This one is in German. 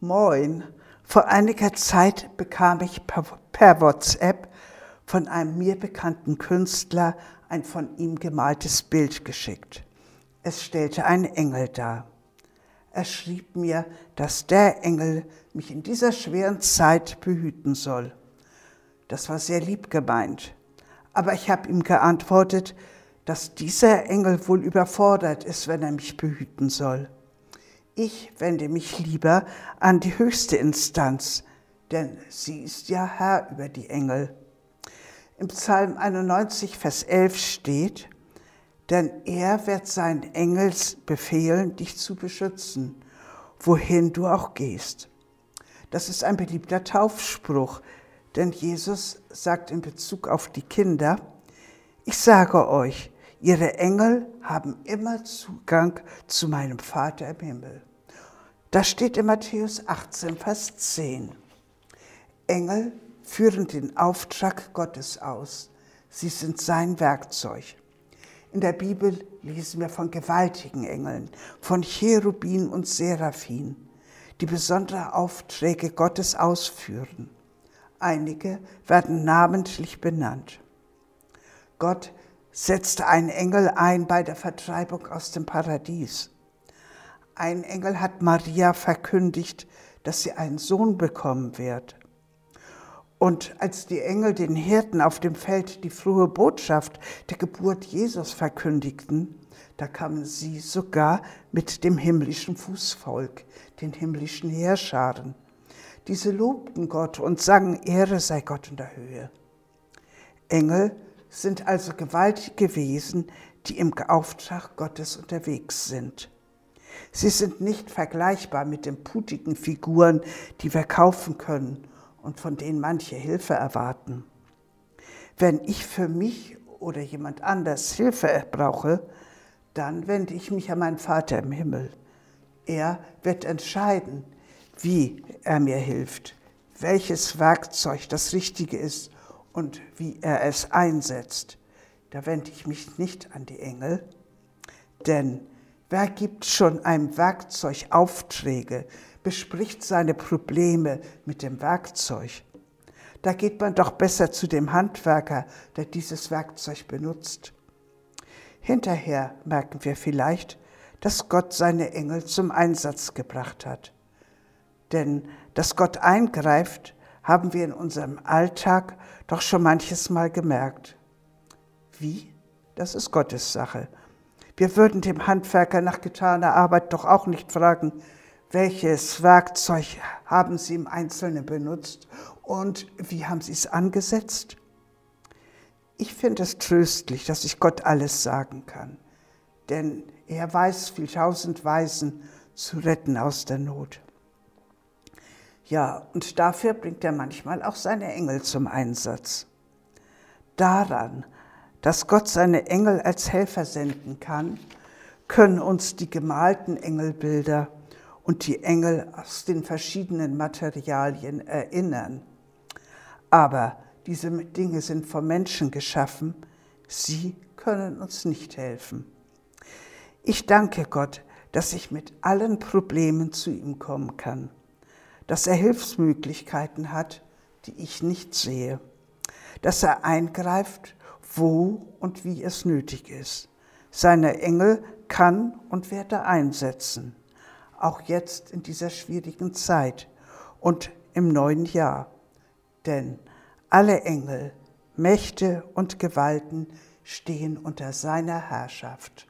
Moin. Vor einiger Zeit bekam ich per WhatsApp von einem mir bekannten Künstler ein von ihm gemaltes Bild geschickt. Es stellte einen Engel dar. Er schrieb mir, dass der Engel mich in dieser schweren Zeit behüten soll. Das war sehr lieb gemeint. Aber ich habe ihm geantwortet, dass dieser Engel wohl überfordert ist, wenn er mich behüten soll. Ich wende mich lieber an die höchste Instanz, denn sie ist ja Herr über die Engel. Im Psalm 91, Vers 11 steht, denn er wird seinen Engels befehlen, dich zu beschützen, wohin du auch gehst. Das ist ein beliebter Taufspruch, denn Jesus sagt in Bezug auf die Kinder, ich sage euch, ihre Engel haben immer Zugang zu meinem Vater im Himmel. Das steht in Matthäus 18, Vers 10. Engel führen den Auftrag Gottes aus. Sie sind sein Werkzeug. In der Bibel lesen wir von gewaltigen Engeln, von Cherubin und Seraphim, die besondere Aufträge Gottes ausführen. Einige werden namentlich benannt. Gott setzte einen Engel ein bei der Vertreibung aus dem Paradies. Ein Engel hat Maria verkündigt, dass sie einen Sohn bekommen wird. Und als die Engel den Hirten auf dem Feld die frohe Botschaft der Geburt Jesus verkündigten, da kamen sie sogar mit dem himmlischen Fußvolk, den himmlischen Heerscharen. Diese lobten Gott und sangen, Ehre sei Gott in der Höhe. Engel sind also gewaltige Wesen, die im Auftrag Gottes unterwegs sind. Sie sind nicht vergleichbar mit den putigen Figuren, die wir kaufen können und von denen manche Hilfe erwarten. Wenn ich für mich oder jemand anders Hilfe brauche, dann wende ich mich an meinen Vater im Himmel. Er wird entscheiden, wie er mir hilft, welches Werkzeug das Richtige ist und wie er es einsetzt. Da wende ich mich nicht an die Engel, denn Wer gibt schon einem Werkzeug Aufträge, bespricht seine Probleme mit dem Werkzeug? Da geht man doch besser zu dem Handwerker, der dieses Werkzeug benutzt. Hinterher merken wir vielleicht, dass Gott seine Engel zum Einsatz gebracht hat. Denn dass Gott eingreift, haben wir in unserem Alltag doch schon manches Mal gemerkt. Wie? Das ist Gottes Sache. Wir würden dem Handwerker nach getaner Arbeit doch auch nicht fragen, welches Werkzeug haben Sie im Einzelnen benutzt und wie haben Sie es angesetzt? Ich finde es tröstlich, dass ich Gott alles sagen kann, denn er weiß viel tausend Weisen zu retten aus der Not. Ja, und dafür bringt er manchmal auch seine Engel zum Einsatz. Daran dass Gott seine Engel als Helfer senden kann, können uns die gemalten Engelbilder und die Engel aus den verschiedenen Materialien erinnern. Aber diese Dinge sind vom Menschen geschaffen, sie können uns nicht helfen. Ich danke Gott, dass ich mit allen Problemen zu ihm kommen kann, dass er Hilfsmöglichkeiten hat, die ich nicht sehe, dass er eingreift wo und wie es nötig ist. Seine Engel kann und wird er einsetzen, auch jetzt in dieser schwierigen Zeit und im neuen Jahr. Denn alle Engel, Mächte und Gewalten stehen unter seiner Herrschaft.